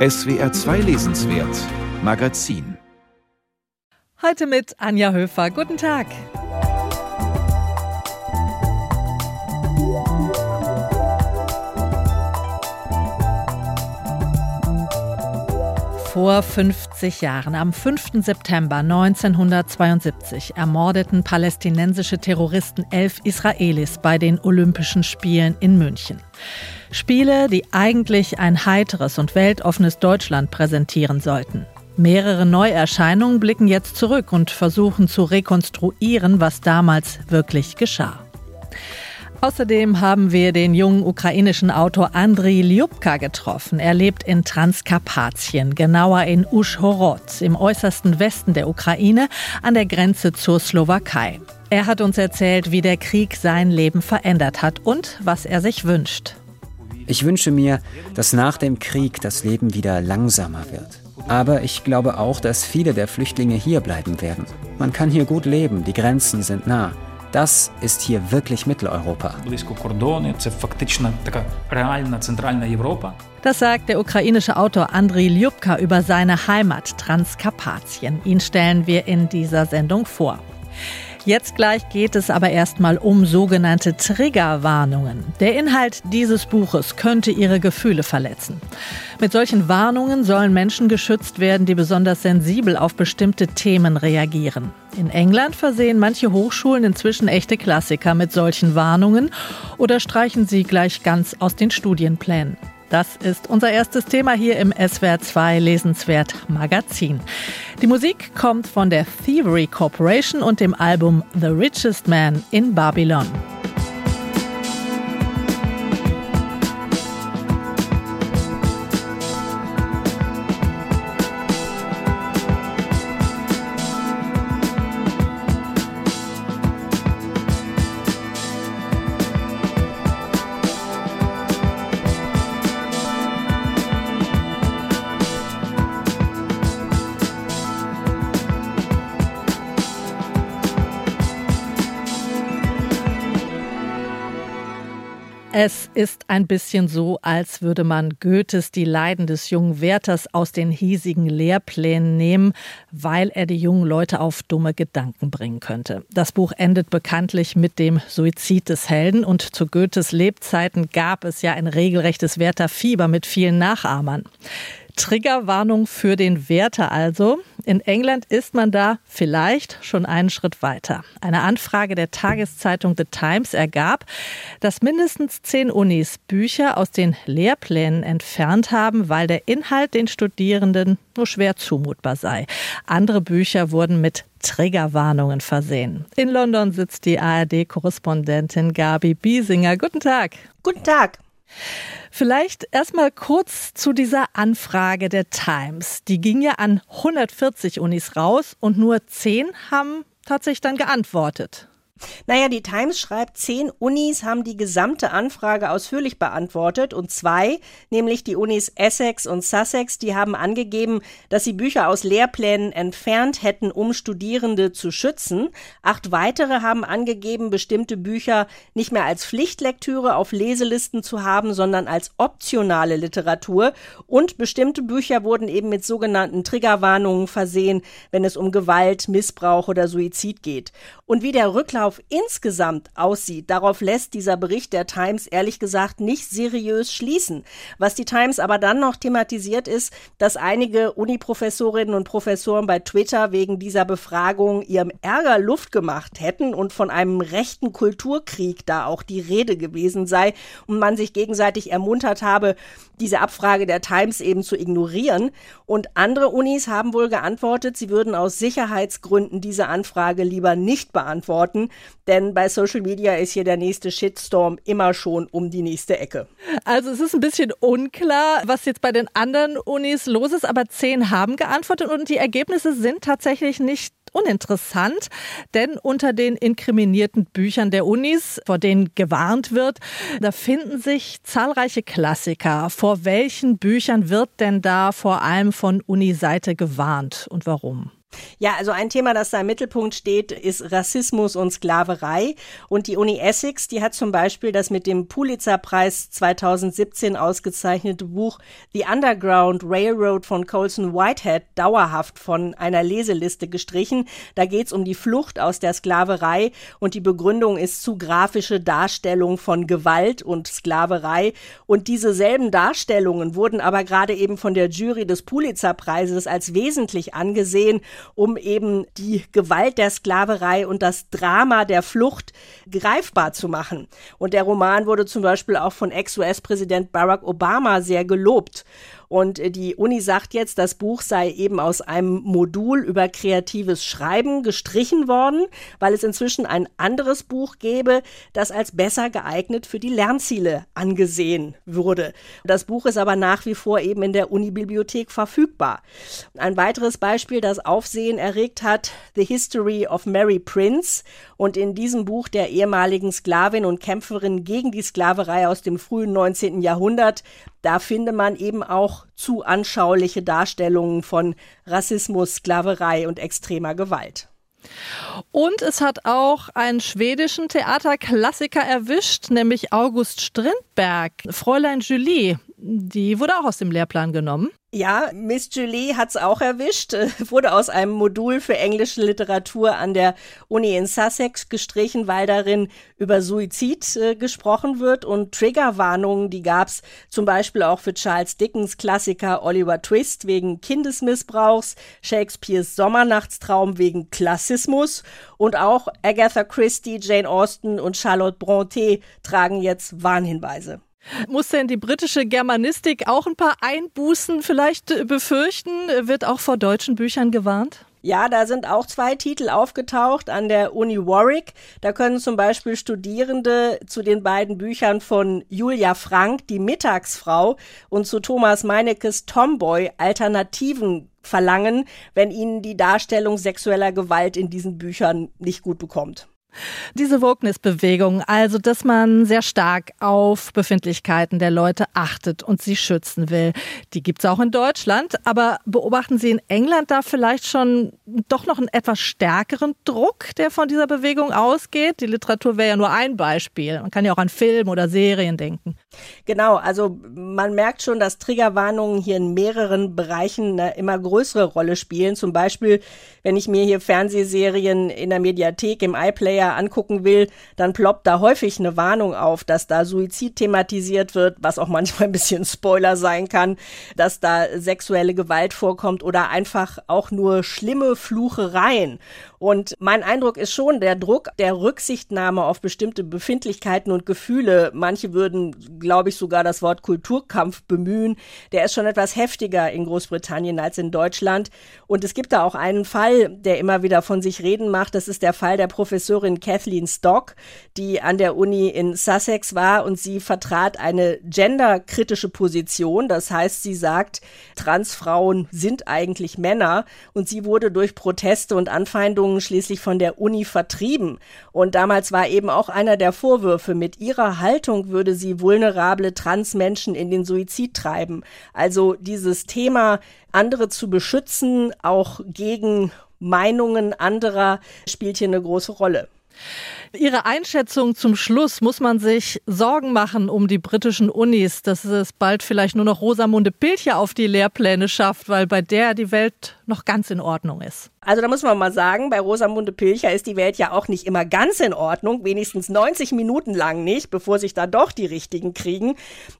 SWR 2 Lesenswert Magazin Heute mit Anja Höfer. Guten Tag. Vor 50 Jahren, am 5. September 1972, ermordeten palästinensische Terroristen elf Israelis bei den Olympischen Spielen in München. Spiele, die eigentlich ein heiteres und weltoffenes Deutschland präsentieren sollten. Mehrere Neuerscheinungen blicken jetzt zurück und versuchen zu rekonstruieren, was damals wirklich geschah. Außerdem haben wir den jungen ukrainischen Autor Andriy Ljubka getroffen. Er lebt in Transkarpatien, genauer in Uschhorod, im äußersten Westen der Ukraine, an der Grenze zur Slowakei. Er hat uns erzählt, wie der Krieg sein Leben verändert hat und was er sich wünscht. Ich wünsche mir, dass nach dem Krieg das Leben wieder langsamer wird. Aber ich glaube auch, dass viele der Flüchtlinge hier bleiben werden. Man kann hier gut leben, die Grenzen sind nah. Das ist hier wirklich Mitteleuropa. Das sagt der ukrainische Autor Andriy Ljubka über seine Heimat Transkarpatien. Ihn stellen wir in dieser Sendung vor. Jetzt gleich geht es aber erstmal um sogenannte Triggerwarnungen. Der Inhalt dieses Buches könnte ihre Gefühle verletzen. Mit solchen Warnungen sollen Menschen geschützt werden, die besonders sensibel auf bestimmte Themen reagieren. In England versehen manche Hochschulen inzwischen echte Klassiker mit solchen Warnungen oder streichen sie gleich ganz aus den Studienplänen. Das ist unser erstes Thema hier im SWR 2 Lesenswert Magazin. Die Musik kommt von der Thievery Corporation und dem Album The Richest Man in Babylon. Ist ein bisschen so, als würde man Goethes Die Leiden des jungen Werthers aus den hiesigen Lehrplänen nehmen, weil er die jungen Leute auf dumme Gedanken bringen könnte. Das Buch endet bekanntlich mit dem Suizid des Helden und zu Goethes Lebzeiten gab es ja ein regelrechtes Werther-Fieber mit vielen Nachahmern. Triggerwarnung für den Werter also. In England ist man da vielleicht schon einen Schritt weiter. Eine Anfrage der Tageszeitung The Times ergab, dass mindestens zehn Unis Bücher aus den Lehrplänen entfernt haben, weil der Inhalt den Studierenden nur schwer zumutbar sei. Andere Bücher wurden mit Triggerwarnungen versehen. In London sitzt die ARD-Korrespondentin Gabi Biesinger. Guten Tag. Guten Tag. Vielleicht erstmal kurz zu dieser Anfrage der Times. Die ging ja an 140 Unis raus und nur 10 haben tatsächlich dann geantwortet. Naja, die Times schreibt, zehn Unis haben die gesamte Anfrage ausführlich beantwortet und zwei, nämlich die Unis Essex und Sussex, die haben angegeben, dass sie Bücher aus Lehrplänen entfernt hätten, um Studierende zu schützen. Acht weitere haben angegeben, bestimmte Bücher nicht mehr als Pflichtlektüre auf Leselisten zu haben, sondern als optionale Literatur. Und bestimmte Bücher wurden eben mit sogenannten Triggerwarnungen versehen, wenn es um Gewalt, Missbrauch oder Suizid geht. Und wie der Rücklauf Verkauf insgesamt aussieht, darauf lässt dieser Bericht der Times ehrlich gesagt nicht seriös schließen. Was die Times aber dann noch thematisiert ist, dass einige Uniprofessorinnen und Professoren bei Twitter wegen dieser Befragung ihrem Ärger Luft gemacht hätten und von einem rechten Kulturkrieg da auch die Rede gewesen sei und man sich gegenseitig ermuntert habe, diese Abfrage der Times eben zu ignorieren. Und andere Unis haben wohl geantwortet, sie würden aus Sicherheitsgründen diese Anfrage lieber nicht beantworten, denn bei Social Media ist hier der nächste Shitstorm immer schon um die nächste Ecke. Also es ist ein bisschen unklar, was jetzt bei den anderen Unis los ist, aber zehn haben geantwortet und die Ergebnisse sind tatsächlich nicht uninteressant, denn unter den inkriminierten Büchern der Unis, vor denen gewarnt wird, da finden sich zahlreiche Klassiker. Vor welchen Büchern wird denn da vor allem von Uniseite gewarnt und warum? Ja, also ein Thema, das da im Mittelpunkt steht, ist Rassismus und Sklaverei. Und die Uni Essex, die hat zum Beispiel das mit dem Pulitzerpreis 2017 ausgezeichnete Buch The Underground Railroad von Colson Whitehead dauerhaft von einer Leseliste gestrichen. Da geht's um die Flucht aus der Sklaverei und die Begründung ist zu grafische Darstellung von Gewalt und Sklaverei. Und diese selben Darstellungen wurden aber gerade eben von der Jury des Pulitzerpreises als wesentlich angesehen um eben die Gewalt der Sklaverei und das Drama der Flucht greifbar zu machen. Und der Roman wurde zum Beispiel auch von Ex-US-Präsident Barack Obama sehr gelobt. Und äh, die Uni sagt jetzt, das Buch sei eben aus einem Modul über kreatives Schreiben gestrichen worden, weil es inzwischen ein anderes Buch gäbe, das als besser geeignet für die Lernziele angesehen würde. Das Buch ist aber nach wie vor eben in der Unibibliothek verfügbar. Ein weiteres Beispiel, das Aufsehen erregt hat, The History of Mary Prince. Und in diesem Buch der ehemaligen Sklavin und Kämpferin gegen die Sklaverei aus dem frühen 19. Jahrhundert da finde man eben auch zu anschauliche Darstellungen von Rassismus, Sklaverei und extremer Gewalt. Und es hat auch einen schwedischen Theaterklassiker erwischt, nämlich August Strindberg. Fräulein Julie, die wurde auch aus dem Lehrplan genommen. Ja, Miss Julie hat's auch erwischt, wurde aus einem Modul für englische Literatur an der Uni in Sussex gestrichen, weil darin über Suizid äh, gesprochen wird und Triggerwarnungen, die gab's zum Beispiel auch für Charles Dickens Klassiker Oliver Twist wegen Kindesmissbrauchs, Shakespeares Sommernachtstraum wegen Klassismus und auch Agatha Christie, Jane Austen und Charlotte Brontë tragen jetzt Warnhinweise. Muss denn die britische Germanistik auch ein paar Einbußen vielleicht äh, befürchten? Wird auch vor deutschen Büchern gewarnt? Ja, da sind auch zwei Titel aufgetaucht an der Uni Warwick. Da können zum Beispiel Studierende zu den beiden Büchern von Julia Frank, die Mittagsfrau, und zu Thomas Meinekes Tomboy Alternativen verlangen, wenn ihnen die Darstellung sexueller Gewalt in diesen Büchern nicht gut bekommt. Diese Wokeness-Bewegung, also dass man sehr stark auf Befindlichkeiten der Leute achtet und sie schützen will, die gibt es auch in Deutschland. Aber beobachten Sie in England da vielleicht schon doch noch einen etwas stärkeren Druck, der von dieser Bewegung ausgeht? Die Literatur wäre ja nur ein Beispiel. Man kann ja auch an Filme oder Serien denken. Genau, also man merkt schon, dass Triggerwarnungen hier in mehreren Bereichen eine immer größere Rolle spielen. Zum Beispiel, wenn ich mir hier Fernsehserien in der Mediathek im iPlayer Player angucken will, dann ploppt da häufig eine Warnung auf, dass da Suizid thematisiert wird, was auch manchmal ein bisschen Spoiler sein kann, dass da sexuelle Gewalt vorkommt oder einfach auch nur schlimme Fluchereien. Und mein Eindruck ist schon, der Druck der Rücksichtnahme auf bestimmte Befindlichkeiten und Gefühle, manche würden, glaube ich, sogar das Wort Kulturkampf bemühen, der ist schon etwas heftiger in Großbritannien als in Deutschland. Und es gibt da auch einen Fall, der immer wieder von sich reden macht. Das ist der Fall der Professorin Kathleen Stock, die an der Uni in Sussex war und sie vertrat eine genderkritische Position. Das heißt, sie sagt, Transfrauen sind eigentlich Männer und sie wurde durch Proteste und Anfeindungen schließlich von der Uni vertrieben. Und damals war eben auch einer der Vorwürfe, mit ihrer Haltung würde sie vulnerable Transmenschen in den Suizid treiben. Also dieses Thema, andere zu beschützen, auch gegen Meinungen anderer, spielt hier eine große Rolle. Ihre Einschätzung zum Schluss, muss man sich Sorgen machen um die britischen Unis, dass es bald vielleicht nur noch Rosamunde Pilcher auf die Lehrpläne schafft, weil bei der die Welt noch ganz in Ordnung ist? Also da muss man mal sagen, bei Rosamunde Pilcher ist die Welt ja auch nicht immer ganz in Ordnung, wenigstens 90 Minuten lang nicht, bevor sich da doch die richtigen kriegen.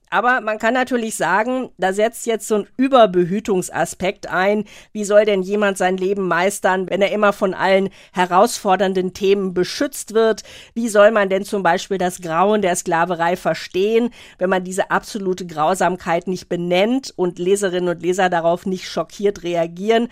Aber man kann natürlich sagen, da setzt jetzt so ein Überbehütungsaspekt ein. Wie soll denn jemand sein Leben meistern, wenn er immer von allen herausfordernden Themen beschützt wird? Wie soll man denn zum Beispiel das Grauen der Sklaverei verstehen, wenn man diese absolute Grausamkeit nicht benennt und Leserinnen und Leser darauf nicht schockiert reagieren?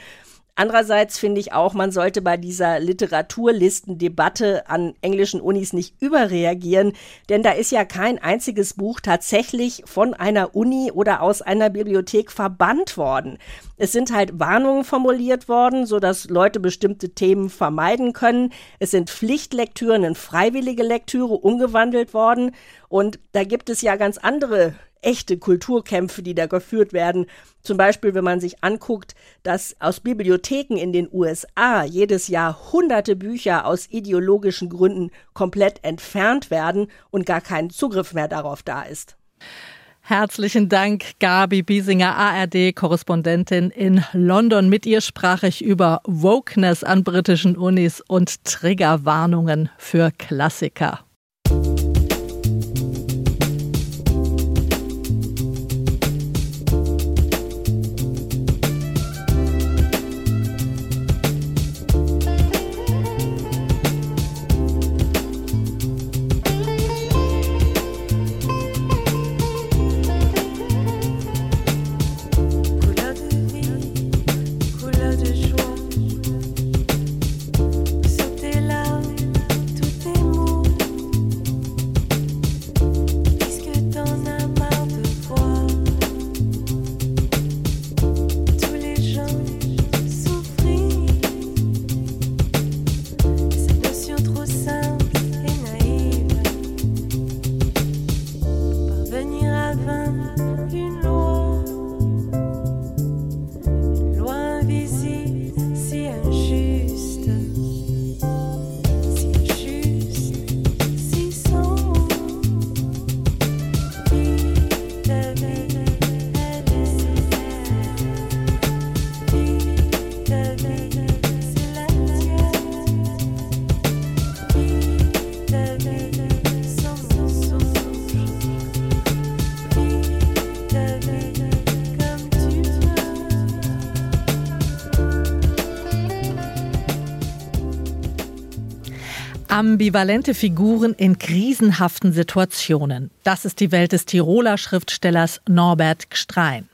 Andererseits finde ich auch, man sollte bei dieser Literaturlistendebatte an englischen Unis nicht überreagieren, denn da ist ja kein einziges Buch tatsächlich von einer Uni oder aus einer Bibliothek verbannt worden. Es sind halt Warnungen formuliert worden, so dass Leute bestimmte Themen vermeiden können. Es sind Pflichtlektüren in freiwillige Lektüre umgewandelt worden. Und da gibt es ja ganz andere echte Kulturkämpfe, die da geführt werden. Zum Beispiel, wenn man sich anguckt, dass aus Bibliotheken in den USA jedes Jahr hunderte Bücher aus ideologischen Gründen komplett entfernt werden und gar kein Zugriff mehr darauf da ist. Herzlichen Dank, Gabi Biesinger, ARD-Korrespondentin in London. Mit ihr sprach ich über Wokeness an britischen Unis und Triggerwarnungen für Klassiker. Ambivalente Figuren in krisenhaften Situationen. Das ist die Welt des Tiroler Schriftstellers Norbert Gstrein.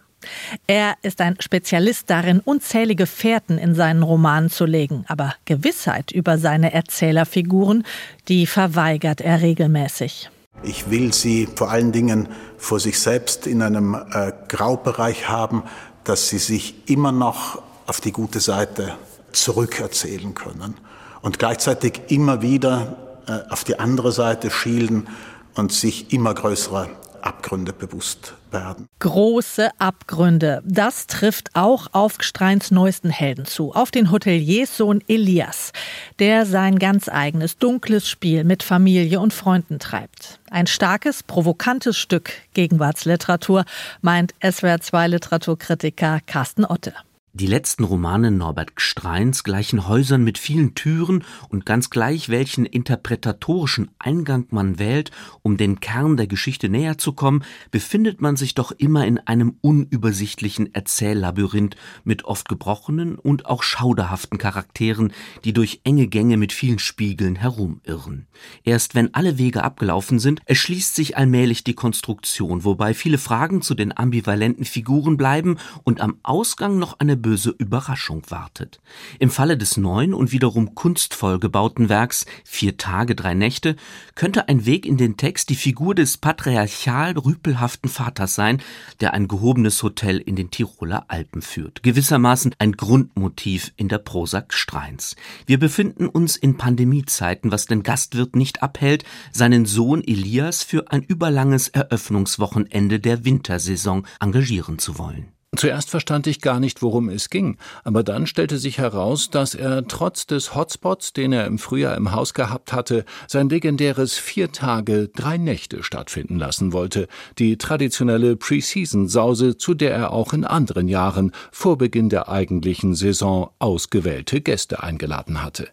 Er ist ein Spezialist darin, unzählige Fährten in seinen Romanen zu legen, aber Gewissheit über seine Erzählerfiguren, die verweigert er regelmäßig. Ich will sie vor allen Dingen vor sich selbst in einem äh, Graubereich haben, dass sie sich immer noch auf die gute Seite zurückerzählen können und gleichzeitig immer wieder auf die andere Seite schielen und sich immer größere Abgründe bewusst werden. Große Abgründe. Das trifft auch auf Gstreins neuesten Helden zu, auf den Hotelierssohn Elias, der sein ganz eigenes dunkles Spiel mit Familie und Freunden treibt. Ein starkes, provokantes Stück Gegenwartsliteratur, meint SWR2 Literaturkritiker Carsten Otte. Die letzten Romane Norbert Gstreins gleichen Häusern mit vielen Türen und ganz gleich, welchen interpretatorischen Eingang man wählt, um den Kern der Geschichte näher zu kommen, befindet man sich doch immer in einem unübersichtlichen Erzähllabyrinth mit oft gebrochenen und auch schauderhaften Charakteren, die durch enge Gänge mit vielen Spiegeln herumirren. Erst wenn alle Wege abgelaufen sind, erschließt sich allmählich die Konstruktion, wobei viele Fragen zu den ambivalenten Figuren bleiben und am Ausgang noch eine böse Überraschung wartet. Im Falle des neuen und wiederum kunstvoll gebauten Werks Vier Tage, drei Nächte könnte ein Weg in den Text die Figur des patriarchal rüpelhaften Vaters sein, der ein gehobenes Hotel in den Tiroler Alpen führt. Gewissermaßen ein Grundmotiv in der Prosa Streins. Wir befinden uns in Pandemiezeiten, was den Gastwirt nicht abhält, seinen Sohn Elias für ein überlanges Eröffnungswochenende der Wintersaison engagieren zu wollen. Zuerst verstand ich gar nicht, worum es ging, aber dann stellte sich heraus, dass er trotz des Hotspots, den er im Frühjahr im Haus gehabt hatte, sein legendäres vier Tage, drei Nächte stattfinden lassen wollte, die traditionelle Preseason-Sause, zu der er auch in anderen Jahren vor Beginn der eigentlichen Saison ausgewählte Gäste eingeladen hatte.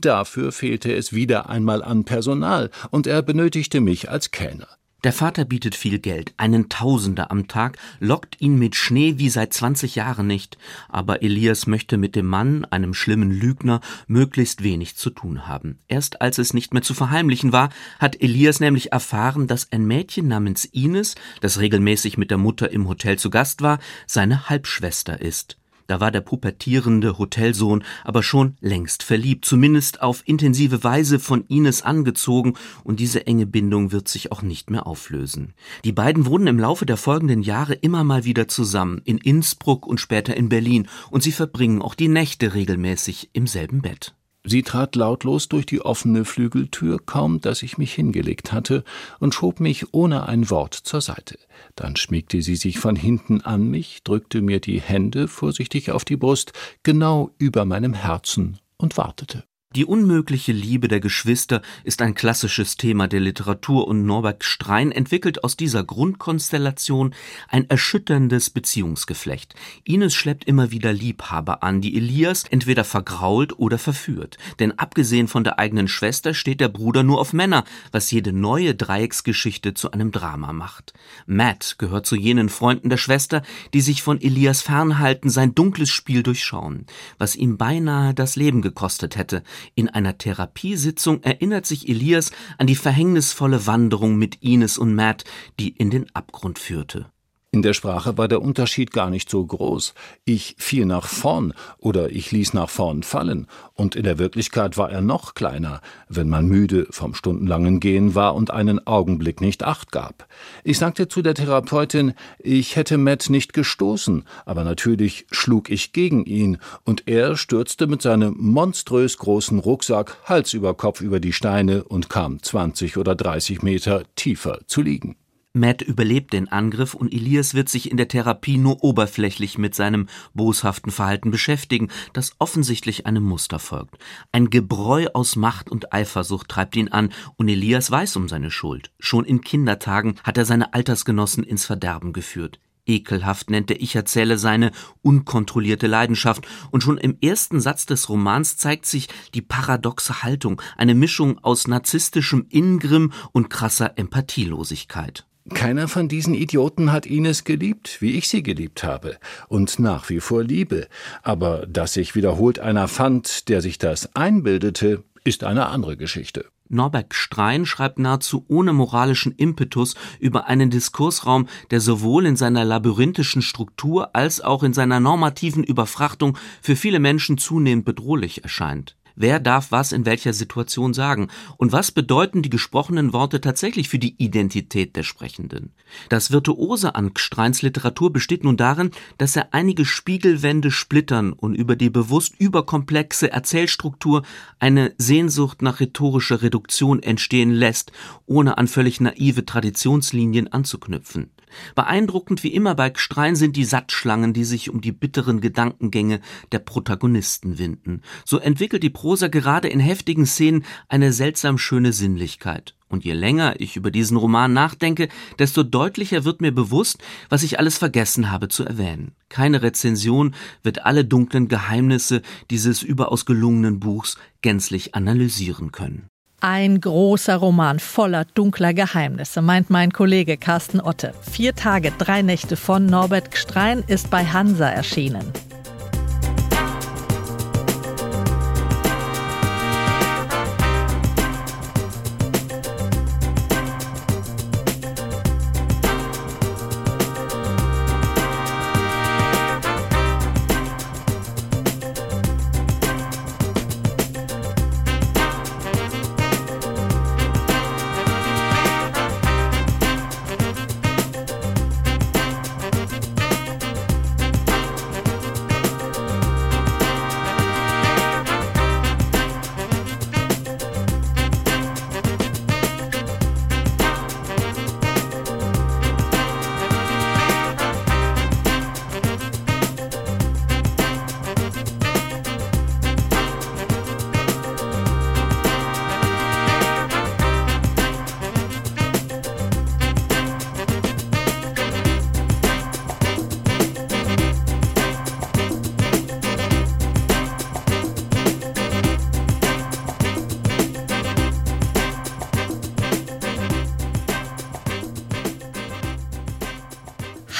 Dafür fehlte es wieder einmal an Personal, und er benötigte mich als Kellner. Der Vater bietet viel Geld, einen Tausender am Tag, lockt ihn mit Schnee wie seit 20 Jahren nicht, aber Elias möchte mit dem Mann, einem schlimmen Lügner, möglichst wenig zu tun haben. Erst als es nicht mehr zu verheimlichen war, hat Elias nämlich erfahren, dass ein Mädchen namens Ines, das regelmäßig mit der Mutter im Hotel zu Gast war, seine Halbschwester ist. Da war der pubertierende Hotelsohn aber schon längst verliebt, zumindest auf intensive Weise von Ines angezogen, und diese enge Bindung wird sich auch nicht mehr auflösen. Die beiden wohnen im Laufe der folgenden Jahre immer mal wieder zusammen, in Innsbruck und später in Berlin, und sie verbringen auch die Nächte regelmäßig im selben Bett. Sie trat lautlos durch die offene Flügeltür, kaum dass ich mich hingelegt hatte, und schob mich ohne ein Wort zur Seite. Dann schmiegte sie sich von hinten an mich, drückte mir die Hände vorsichtig auf die Brust, genau über meinem Herzen, und wartete. Die unmögliche Liebe der Geschwister ist ein klassisches Thema der Literatur und Norbert Strein entwickelt aus dieser Grundkonstellation ein erschütterndes Beziehungsgeflecht. Ines schleppt immer wieder Liebhaber an, die Elias entweder vergrault oder verführt. Denn abgesehen von der eigenen Schwester steht der Bruder nur auf Männer, was jede neue Dreiecksgeschichte zu einem Drama macht. Matt gehört zu jenen Freunden der Schwester, die sich von Elias fernhalten, sein dunkles Spiel durchschauen, was ihm beinahe das Leben gekostet hätte. In einer Therapiesitzung erinnert sich Elias an die verhängnisvolle Wanderung mit Ines und Matt, die in den Abgrund führte. In der Sprache war der Unterschied gar nicht so groß. Ich fiel nach vorn oder ich ließ nach vorn fallen, und in der Wirklichkeit war er noch kleiner, wenn man müde vom stundenlangen Gehen war und einen Augenblick nicht acht gab. Ich sagte zu der Therapeutin, ich hätte Matt nicht gestoßen, aber natürlich schlug ich gegen ihn, und er stürzte mit seinem monströs großen Rucksack Hals über Kopf über die Steine und kam zwanzig oder dreißig Meter tiefer zu liegen. Matt überlebt den Angriff und Elias wird sich in der Therapie nur oberflächlich mit seinem boshaften Verhalten beschäftigen, das offensichtlich einem Muster folgt. Ein Gebräu aus Macht und Eifersucht treibt ihn an und Elias weiß um seine Schuld. Schon in Kindertagen hat er seine Altersgenossen ins Verderben geführt. Ekelhaft nennt der Ich-Erzähler seine unkontrollierte Leidenschaft, und schon im ersten Satz des Romans zeigt sich die paradoxe Haltung, eine Mischung aus narzisstischem Ingrimm und krasser Empathielosigkeit. Keiner von diesen Idioten hat Ines geliebt, wie ich sie geliebt habe und nach wie vor liebe. Aber dass sich wiederholt einer fand, der sich das einbildete, ist eine andere Geschichte. Norbert Strein schreibt nahezu ohne moralischen Impetus über einen Diskursraum, der sowohl in seiner labyrinthischen Struktur als auch in seiner normativen Überfrachtung für viele Menschen zunehmend bedrohlich erscheint. Wer darf was in welcher Situation sagen? Und was bedeuten die gesprochenen Worte tatsächlich für die Identität der Sprechenden? Das Virtuose an Gstreins Literatur besteht nun darin, dass er einige Spiegelwände splittern und über die bewusst überkomplexe Erzählstruktur eine Sehnsucht nach rhetorischer Reduktion entstehen lässt, ohne an völlig naive Traditionslinien anzuknüpfen. Beeindruckend wie immer bei Gstrein sind die Satzschlangen, die sich um die bitteren Gedankengänge der Protagonisten winden. So entwickelt die Prosa gerade in heftigen Szenen eine seltsam schöne Sinnlichkeit. Und je länger ich über diesen Roman nachdenke, desto deutlicher wird mir bewusst, was ich alles vergessen habe zu erwähnen. Keine Rezension wird alle dunklen Geheimnisse dieses überaus gelungenen Buchs gänzlich analysieren können. Ein großer Roman voller dunkler Geheimnisse, meint mein Kollege Carsten Otte. Vier Tage, drei Nächte von Norbert Gstrein ist bei Hansa erschienen.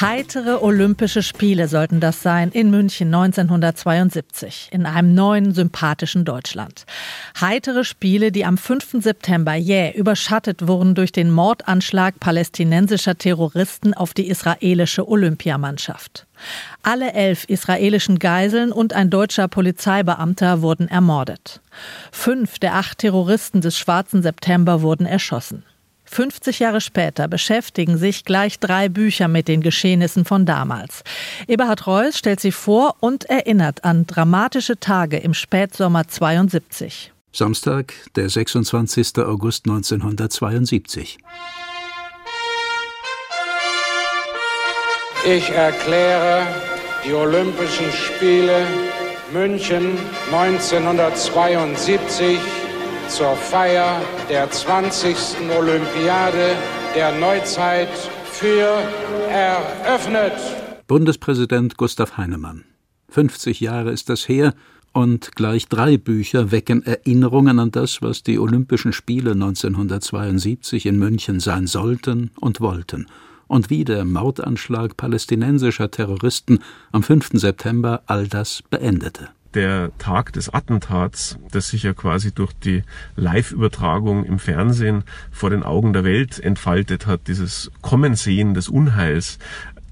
Heitere Olympische Spiele sollten das sein in München 1972, in einem neuen, sympathischen Deutschland. Heitere Spiele, die am 5. September jäh überschattet wurden durch den Mordanschlag palästinensischer Terroristen auf die israelische Olympiamannschaft. Alle elf israelischen Geiseln und ein deutscher Polizeibeamter wurden ermordet. Fünf der acht Terroristen des Schwarzen September wurden erschossen. 50 Jahre später beschäftigen sich gleich drei Bücher mit den Geschehnissen von damals. Eberhard Reuss stellt sie vor und erinnert an dramatische Tage im Spätsommer 72. Samstag, der 26. August 1972. Ich erkläre die Olympischen Spiele München 1972 zur Feier der 20. Olympiade der Neuzeit für eröffnet. Bundespräsident Gustav Heinemann. 50 Jahre ist das her und gleich drei Bücher wecken Erinnerungen an das, was die Olympischen Spiele 1972 in München sein sollten und wollten und wie der Mordanschlag palästinensischer Terroristen am 5. September all das beendete der Tag des Attentats, das sich ja quasi durch die Live-Übertragung im Fernsehen vor den Augen der Welt entfaltet hat, dieses Kommensehen des Unheils,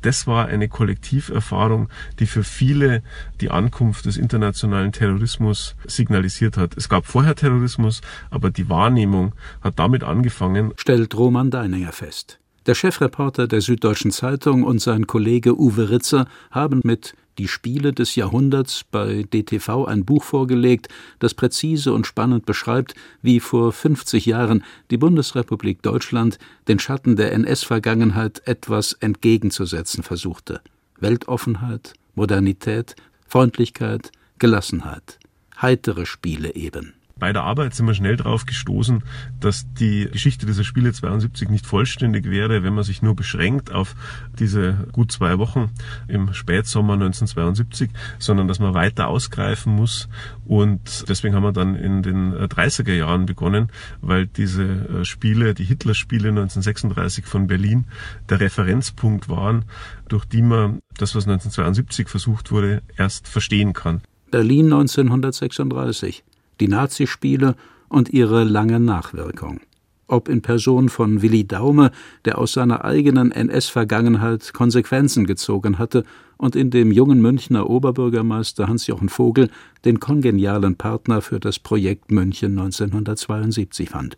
das war eine Kollektiverfahrung, die für viele die Ankunft des internationalen Terrorismus signalisiert hat. Es gab vorher Terrorismus, aber die Wahrnehmung hat damit angefangen. Stellt Roman Deininger fest. Der Chefreporter der Süddeutschen Zeitung und sein Kollege Uwe Ritzer haben mit Die Spiele des Jahrhunderts bei DTV ein Buch vorgelegt, das präzise und spannend beschreibt, wie vor 50 Jahren die Bundesrepublik Deutschland den Schatten der NS-Vergangenheit etwas entgegenzusetzen versuchte. Weltoffenheit, Modernität, Freundlichkeit, Gelassenheit. Heitere Spiele eben bei der Arbeit sind wir schnell darauf gestoßen, dass die Geschichte dieser Spiele 72 nicht vollständig wäre, wenn man sich nur beschränkt auf diese gut zwei Wochen im Spätsommer 1972, sondern dass man weiter ausgreifen muss. Und deswegen haben wir dann in den 30er Jahren begonnen, weil diese äh, Spiele, die Hitler-Spiele 1936 von Berlin, der Referenzpunkt waren, durch die man das, was 1972 versucht wurde, erst verstehen kann. Berlin 1936 die Nazispiele und ihre lange Nachwirkung. Ob in Person von Willi Daume, der aus seiner eigenen NS-Vergangenheit Konsequenzen gezogen hatte und in dem jungen Münchner Oberbürgermeister Hans-Jochen Vogel den kongenialen Partner für das Projekt München 1972 fand.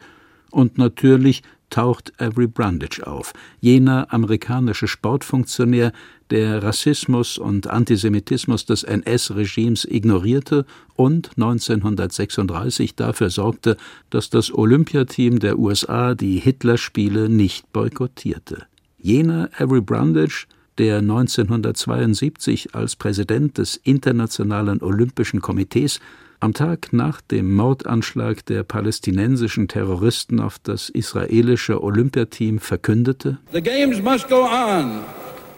Und natürlich taucht Avery Brundage auf, jener amerikanische Sportfunktionär, der Rassismus und Antisemitismus des NS-Regimes ignorierte und 1936 dafür sorgte, dass das Olympiateam der USA die Hitlerspiele nicht boykottierte. Jener Avery Brundage, der 1972 als Präsident des Internationalen Olympischen Komitees am Tag nach dem Mordanschlag der palästinensischen Terroristen auf das israelische Olympiateam verkündete: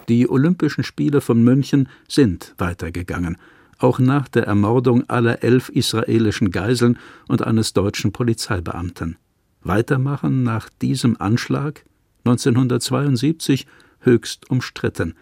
Die Olympischen Spiele von München sind weitergegangen, auch nach der Ermordung aller elf israelischen Geiseln und eines deutschen Polizeibeamten. Weitermachen nach diesem Anschlag 1972 höchst umstritten.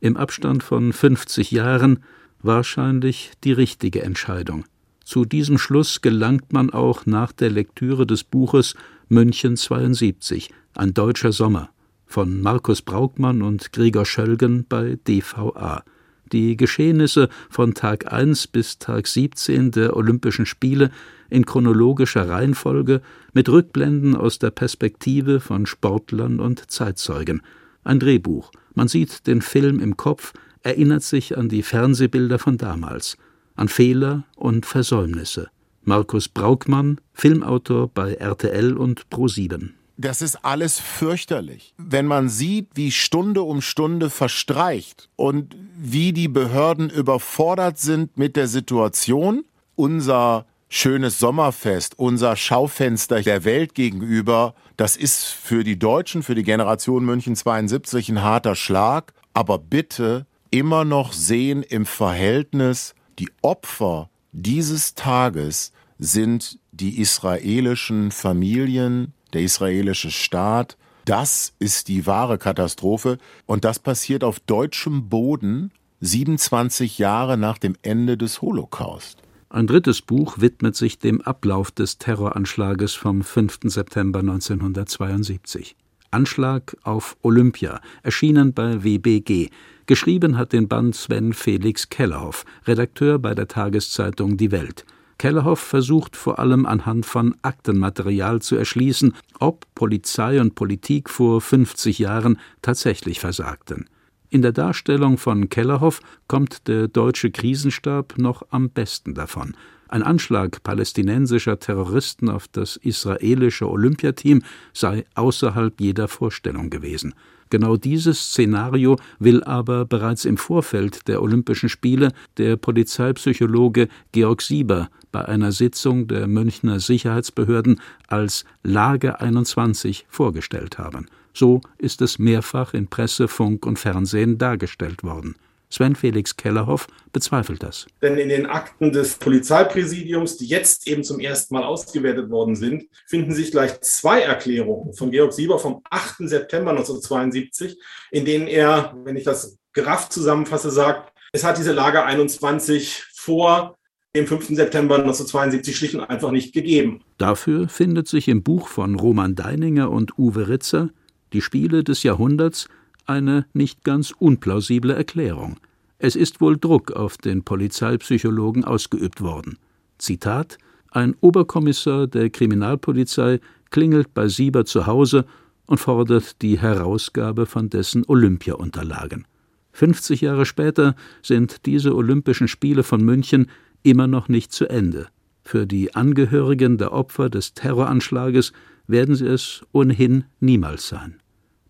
Im Abstand von 50 Jahren wahrscheinlich die richtige Entscheidung. Zu diesem Schluss gelangt man auch nach der Lektüre des Buches München 72, ein deutscher Sommer von Markus Braukmann und Gregor Schölgen bei DVA. Die Geschehnisse von Tag 1 bis Tag 17 der Olympischen Spiele in chronologischer Reihenfolge mit Rückblenden aus der Perspektive von Sportlern und Zeitzeugen. Ein Drehbuch. Man sieht den Film im Kopf, erinnert sich an die Fernsehbilder von damals an Fehler und Versäumnisse. Markus Braukmann, Filmautor bei RTL und Pro7. Das ist alles fürchterlich. Wenn man sieht, wie Stunde um Stunde verstreicht und wie die Behörden überfordert sind mit der Situation, unser schönes Sommerfest, unser Schaufenster der Welt gegenüber, das ist für die Deutschen, für die Generation München 72 ein harter Schlag, aber bitte immer noch sehen im Verhältnis die Opfer dieses Tages sind die israelischen Familien, der israelische Staat. Das ist die wahre Katastrophe. Und das passiert auf deutschem Boden 27 Jahre nach dem Ende des Holocaust. Ein drittes Buch widmet sich dem Ablauf des Terroranschlages vom 5. September 1972. Anschlag auf Olympia, erschienen bei WBG, Geschrieben hat den Band Sven Felix Kellerhoff, Redakteur bei der Tageszeitung Die Welt. Kellerhoff versucht vor allem anhand von Aktenmaterial zu erschließen, ob Polizei und Politik vor 50 Jahren tatsächlich versagten. In der Darstellung von Kellerhoff kommt der deutsche Krisenstab noch am besten davon. Ein Anschlag palästinensischer Terroristen auf das israelische Olympiateam sei außerhalb jeder Vorstellung gewesen. Genau dieses Szenario will aber bereits im Vorfeld der Olympischen Spiele der Polizeipsychologe Georg Sieber bei einer Sitzung der Münchner Sicherheitsbehörden als Lage 21 vorgestellt haben. So ist es mehrfach in Presse, Funk und Fernsehen dargestellt worden. Sven Felix Kellerhoff bezweifelt das. Denn in den Akten des Polizeipräsidiums, die jetzt eben zum ersten Mal ausgewertet worden sind, finden sich gleich zwei Erklärungen von Georg Sieber vom 8. September 1972, in denen er, wenn ich das gerafft zusammenfasse, sagt, es hat diese Lage 21 vor dem 5. September 1972 schlicht und einfach nicht gegeben. Dafür findet sich im Buch von Roman Deininger und Uwe Ritzer Die Spiele des Jahrhunderts eine nicht ganz unplausible Erklärung. Es ist wohl Druck auf den Polizeipsychologen ausgeübt worden. Zitat Ein Oberkommissar der Kriminalpolizei klingelt bei Sieber zu Hause und fordert die Herausgabe von dessen Olympiaunterlagen. 50 Jahre später sind diese Olympischen Spiele von München immer noch nicht zu Ende. Für die Angehörigen der Opfer des Terroranschlages werden sie es ohnehin niemals sein.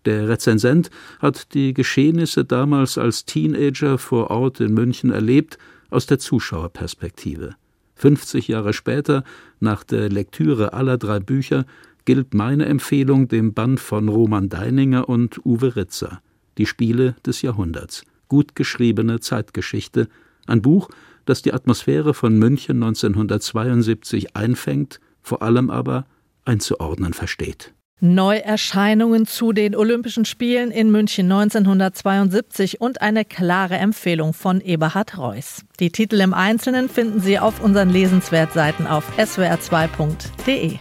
Der Rezensent hat die Geschehnisse damals als Teenager vor Ort in München erlebt, aus der Zuschauerperspektive. 50 Jahre später, nach der Lektüre aller drei Bücher, gilt meine Empfehlung dem Band von Roman Deininger und Uwe Ritzer, Die Spiele des Jahrhunderts, gut geschriebene Zeitgeschichte, ein Buch, das die Atmosphäre von München 1972 einfängt, vor allem aber einzuordnen versteht. Neuerscheinungen zu den Olympischen Spielen in München 1972 und eine klare Empfehlung von Eberhard Reuss. Die Titel im Einzelnen finden Sie auf unseren Lesenswertseiten auf swr2.de.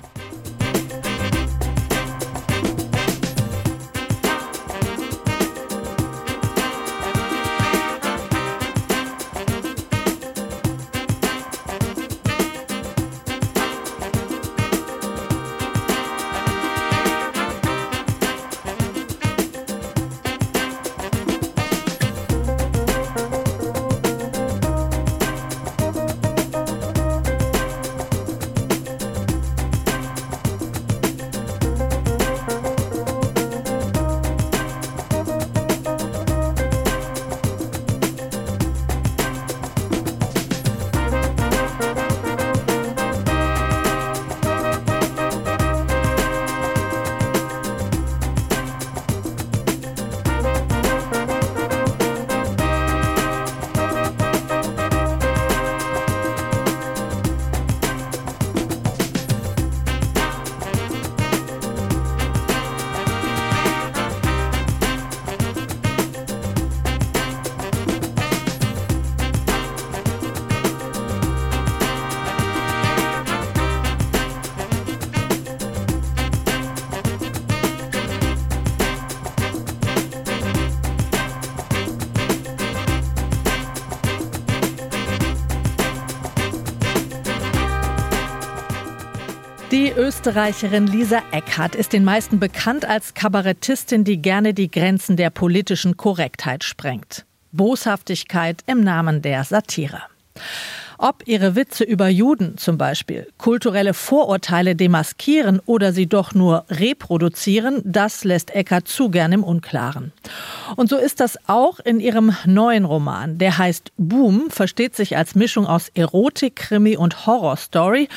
Die Österreicherin Lisa Eckhardt ist den meisten bekannt als Kabarettistin, die gerne die Grenzen der politischen Korrektheit sprengt. Boshaftigkeit im Namen der Satire. Ob ihre Witze über Juden zum Beispiel kulturelle Vorurteile demaskieren oder sie doch nur reproduzieren, das lässt Eckert zu gern im Unklaren. Und so ist das auch in ihrem neuen Roman. Der heißt Boom, versteht sich als Mischung aus Erotik, Krimi und Horrorstory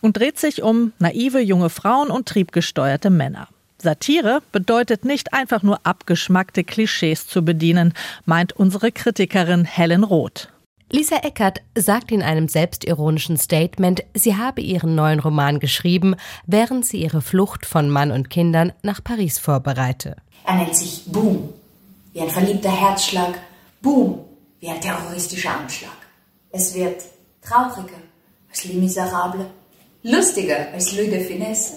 und dreht sich um naive junge Frauen und triebgesteuerte Männer. Satire bedeutet nicht einfach nur abgeschmackte Klischees zu bedienen, meint unsere Kritikerin Helen Roth. Lisa Eckert sagt in einem selbstironischen Statement, sie habe ihren neuen Roman geschrieben, während sie ihre Flucht von Mann und Kindern nach Paris vorbereite. Er nennt sich Boom, wie ein verliebter Herzschlag, Boom, wie ein terroristischer Anschlag. Es wird trauriger als Les Miserables lustiger als Louis de Finesse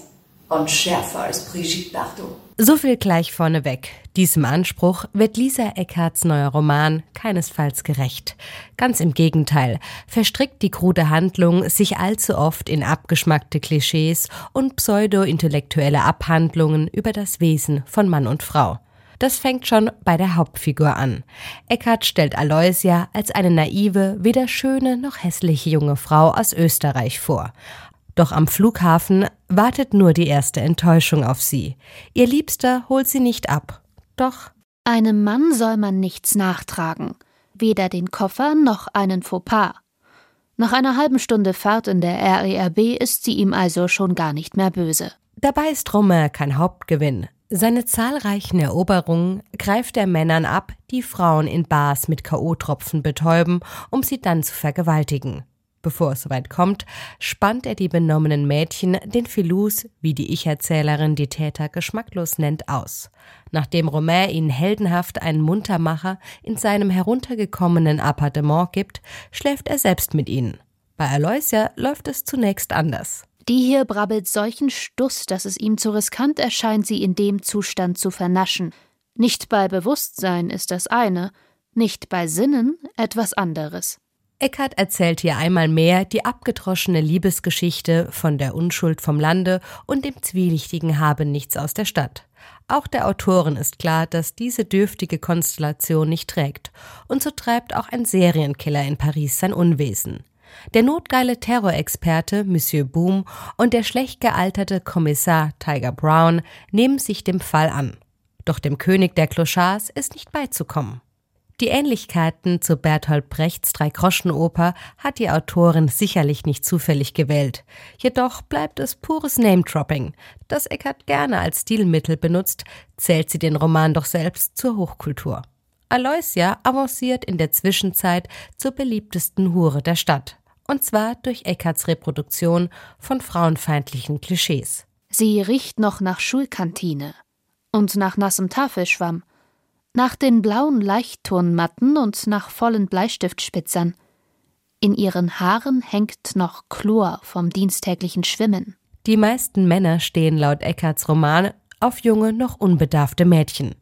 und schärfer als Brigitte Bardot. So viel gleich vorneweg. Diesem Anspruch wird Lisa Eckharts neuer Roman keinesfalls gerecht. Ganz im Gegenteil, verstrickt die krude Handlung sich allzu oft in abgeschmackte Klischees und pseudo-intellektuelle Abhandlungen über das Wesen von Mann und Frau. Das fängt schon bei der Hauptfigur an. Eckhart stellt Aloysia als eine naive, weder schöne noch hässliche junge Frau aus Österreich vor. Doch am Flughafen wartet nur die erste Enttäuschung auf sie. Ihr Liebster holt sie nicht ab. Doch einem Mann soll man nichts nachtragen, weder den Koffer noch einen Fauxpas. Nach einer halben Stunde Fahrt in der RERB ist sie ihm also schon gar nicht mehr böse. Dabei ist Romain kein Hauptgewinn. Seine zahlreichen Eroberungen greift er Männern ab, die Frauen in Bars mit K.O.-Tropfen betäuben, um sie dann zu vergewaltigen. Bevor es soweit kommt, spannt er die benommenen Mädchen, den Filous, wie die Ich-Erzählerin die Täter geschmacklos nennt, aus. Nachdem Romain ihnen heldenhaft einen Muntermacher in seinem heruntergekommenen Appartement gibt, schläft er selbst mit ihnen. Bei Aloysia läuft es zunächst anders. Die hier brabbelt solchen Stuss, dass es ihm zu riskant erscheint, sie in dem Zustand zu vernaschen. Nicht bei Bewusstsein ist das eine, nicht bei Sinnen etwas anderes. Eckart erzählt hier einmal mehr die abgedroschene Liebesgeschichte von der Unschuld vom Lande und dem zwielichtigen Habenichts aus der Stadt. Auch der Autorin ist klar, dass diese dürftige Konstellation nicht trägt, und so treibt auch ein Serienkiller in Paris sein Unwesen. Der notgeile Terrorexperte Monsieur Boom und der schlecht gealterte Kommissar Tiger Brown nehmen sich dem Fall an. Doch dem König der Clochards ist nicht beizukommen. Die Ähnlichkeiten zu Bertolt Brechts Dreigroschenoper hat die Autorin sicherlich nicht zufällig gewählt. Jedoch bleibt es pures Name-Dropping. Das Eckart gerne als Stilmittel benutzt, zählt sie den Roman doch selbst zur Hochkultur. Aloysia avanciert in der Zwischenzeit zur beliebtesten Hure der Stadt. Und zwar durch Eckarts Reproduktion von frauenfeindlichen Klischees. Sie riecht noch nach Schulkantine und nach nassem Tafelschwamm nach den blauen Leichtturnmatten und nach vollen Bleistiftspitzern. In ihren Haaren hängt noch Chlor vom diensttäglichen Schwimmen. Die meisten Männer stehen laut Eckarts Roman auf junge, noch unbedarfte Mädchen.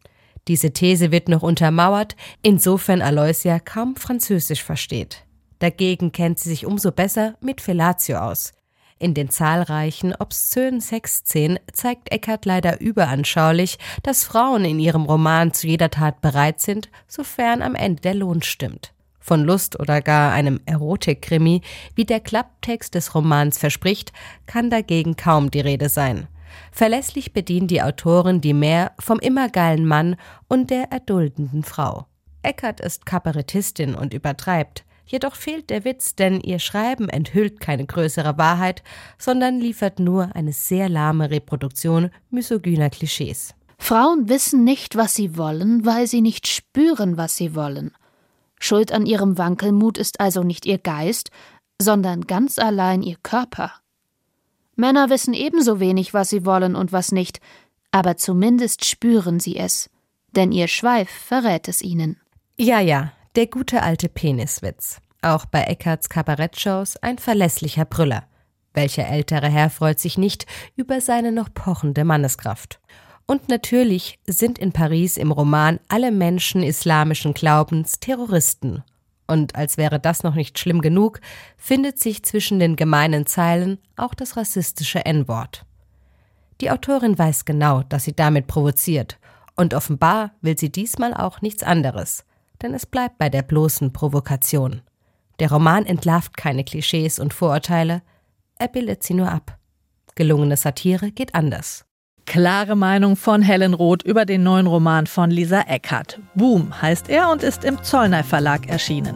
Diese These wird noch untermauert, insofern Aloysia kaum Französisch versteht. Dagegen kennt sie sich umso besser mit Fellatio aus. In den zahlreichen obszönen Sexszenen zeigt Eckart leider überanschaulich, dass Frauen in ihrem Roman zu jeder Tat bereit sind, sofern am Ende der Lohn stimmt. Von Lust oder gar einem Erotikkrimi, wie der Klapptext des Romans verspricht, kann dagegen kaum die Rede sein. Verlässlich bedient die Autorin die Mehr vom immer geilen Mann und der erduldenden Frau. Eckert ist Kabarettistin und übertreibt. Jedoch fehlt der Witz, denn ihr Schreiben enthüllt keine größere Wahrheit, sondern liefert nur eine sehr lahme Reproduktion misogyner Klischees. Frauen wissen nicht, was sie wollen, weil sie nicht spüren, was sie wollen. Schuld an ihrem Wankelmut ist also nicht ihr Geist, sondern ganz allein ihr Körper. Männer wissen ebenso wenig, was sie wollen und was nicht, aber zumindest spüren sie es, denn ihr Schweif verrät es ihnen. Ja, ja, der gute alte Peniswitz. Auch bei Eckarts Kabarettshows ein verlässlicher Brüller. Welcher ältere Herr freut sich nicht über seine noch pochende Manneskraft? Und natürlich sind in Paris im Roman alle Menschen islamischen Glaubens Terroristen. Und als wäre das noch nicht schlimm genug, findet sich zwischen den gemeinen Zeilen auch das rassistische N-Wort. Die Autorin weiß genau, dass sie damit provoziert, und offenbar will sie diesmal auch nichts anderes denn es bleibt bei der bloßen Provokation. Der Roman entlarvt keine Klischees und Vorurteile, er bildet sie nur ab. Gelungene Satire geht anders. Klare Meinung von Helen Roth über den neuen Roman von Lisa Eckhardt. Boom heißt er und ist im Zollner Verlag erschienen.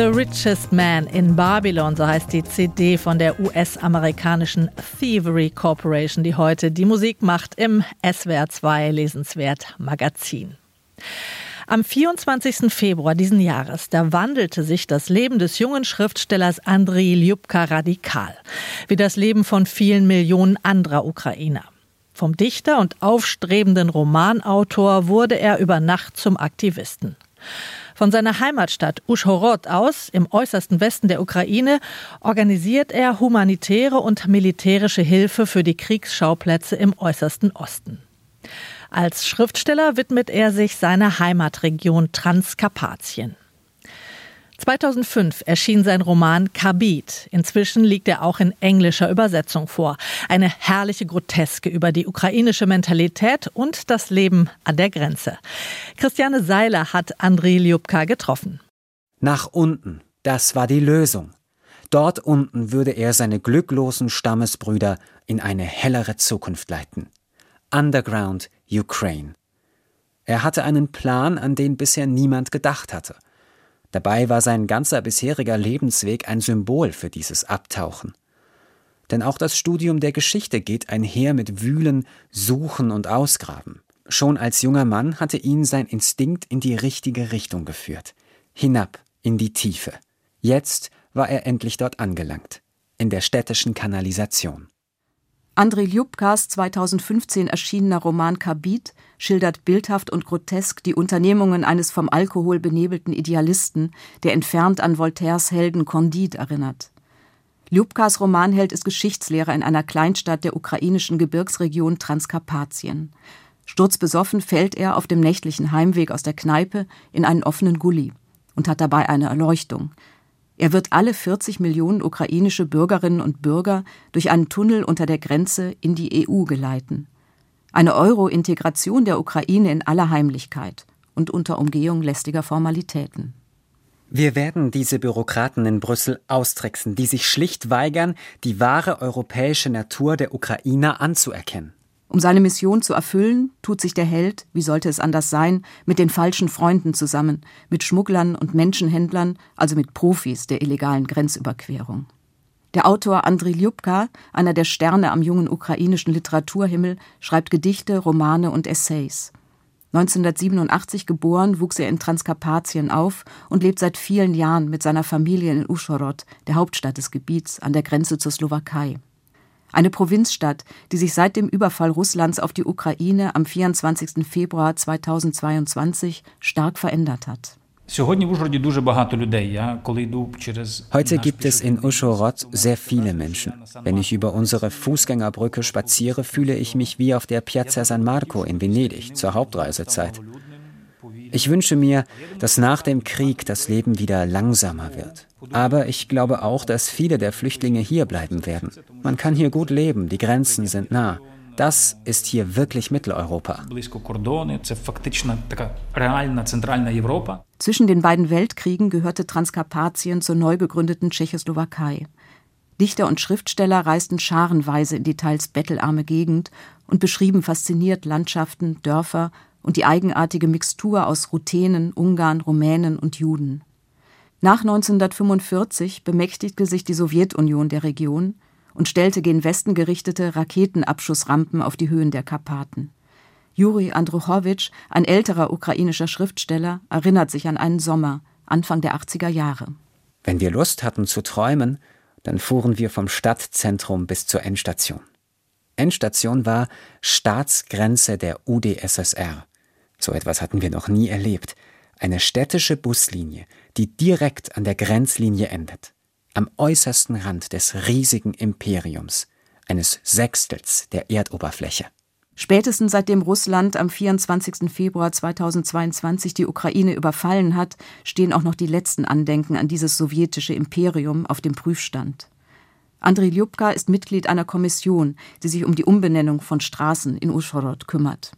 The Richest Man in Babylon, so heißt die CD von der US-amerikanischen Thievery Corporation, die heute die Musik macht im SWR 2 Lesenswert Magazin. Am 24. Februar diesen Jahres, da wandelte sich das Leben des jungen Schriftstellers Andriy Ljubka radikal, wie das Leben von vielen Millionen anderer Ukrainer. Vom Dichter und aufstrebenden Romanautor wurde er über Nacht zum Aktivisten. Von seiner Heimatstadt Uschhorod aus, im äußersten Westen der Ukraine, organisiert er humanitäre und militärische Hilfe für die Kriegsschauplätze im äußersten Osten. Als Schriftsteller widmet er sich seiner Heimatregion Transkarpatien. 2005 erschien sein Roman Kabit. Inzwischen liegt er auch in englischer Übersetzung vor. Eine herrliche Groteske über die ukrainische Mentalität und das Leben an der Grenze. Christiane Seiler hat Andrei Ljubka getroffen. Nach unten, das war die Lösung. Dort unten würde er seine glücklosen Stammesbrüder in eine hellere Zukunft leiten. Underground Ukraine. Er hatte einen Plan, an den bisher niemand gedacht hatte – Dabei war sein ganzer bisheriger Lebensweg ein Symbol für dieses Abtauchen. Denn auch das Studium der Geschichte geht einher mit Wühlen, Suchen und Ausgraben. Schon als junger Mann hatte ihn sein Instinkt in die richtige Richtung geführt, hinab in die Tiefe. Jetzt war er endlich dort angelangt, in der städtischen Kanalisation. Andrei Ljubkas 2015 erschienener Roman Kabit schildert bildhaft und grotesk die Unternehmungen eines vom Alkohol benebelten Idealisten, der entfernt an Voltaires Helden Candide erinnert. Ljubkas Romanheld ist Geschichtslehrer in einer Kleinstadt der ukrainischen Gebirgsregion Transkarpatien. Sturzbesoffen fällt er auf dem nächtlichen Heimweg aus der Kneipe in einen offenen Gully und hat dabei eine Erleuchtung – er wird alle 40 Millionen ukrainische Bürgerinnen und Bürger durch einen Tunnel unter der Grenze in die EU geleiten. Eine Euro-Integration der Ukraine in aller Heimlichkeit und unter Umgehung lästiger Formalitäten. Wir werden diese Bürokraten in Brüssel austricksen, die sich schlicht weigern, die wahre europäische Natur der Ukrainer anzuerkennen. Um seine Mission zu erfüllen, tut sich der Held, wie sollte es anders sein, mit den falschen Freunden zusammen, mit Schmugglern und Menschenhändlern, also mit Profis der illegalen Grenzüberquerung. Der Autor Andriy Ljubka, einer der Sterne am jungen ukrainischen Literaturhimmel, schreibt Gedichte, Romane und Essays. 1987 geboren, wuchs er in Transkarpatien auf und lebt seit vielen Jahren mit seiner Familie in Uschhorod, der Hauptstadt des Gebiets an der Grenze zur Slowakei eine Provinzstadt, die sich seit dem Überfall Russlands auf die Ukraine am 24. Februar 2022 stark verändert hat. Heute gibt es in Uschhorod sehr viele Menschen. Wenn ich über unsere Fußgängerbrücke spaziere, fühle ich mich wie auf der Piazza San Marco in Venedig zur Hauptreisezeit. Ich wünsche mir, dass nach dem Krieg das Leben wieder langsamer wird. Aber ich glaube auch, dass viele der Flüchtlinge hier bleiben werden. Man kann hier gut leben, die Grenzen sind nah. Das ist hier wirklich Mitteleuropa. Zwischen den beiden Weltkriegen gehörte Transkarpatien zur neu gegründeten Tschechoslowakei. Dichter und Schriftsteller reisten scharenweise in die teils bettelarme Gegend und beschrieben fasziniert Landschaften, Dörfer und die eigenartige Mixtur aus Ruthenen, Ungarn, Rumänen und Juden. Nach 1945 bemächtigte sich die Sowjetunion der Region und stellte gen Westen gerichtete Raketenabschussrampen auf die Höhen der Karpaten. Juri Andruchowitsch, ein älterer ukrainischer Schriftsteller, erinnert sich an einen Sommer, Anfang der 80er Jahre. Wenn wir Lust hatten zu träumen, dann fuhren wir vom Stadtzentrum bis zur Endstation. Endstation war Staatsgrenze der UdSSR. So etwas hatten wir noch nie erlebt. Eine städtische Buslinie, die direkt an der Grenzlinie endet. Am äußersten Rand des riesigen Imperiums, eines Sechstels der Erdoberfläche. Spätestens seitdem Russland am 24. Februar 2022 die Ukraine überfallen hat, stehen auch noch die letzten Andenken an dieses sowjetische Imperium auf dem Prüfstand. Andriy Ljubka ist Mitglied einer Kommission, die sich um die Umbenennung von Straßen in Uschhorod kümmert.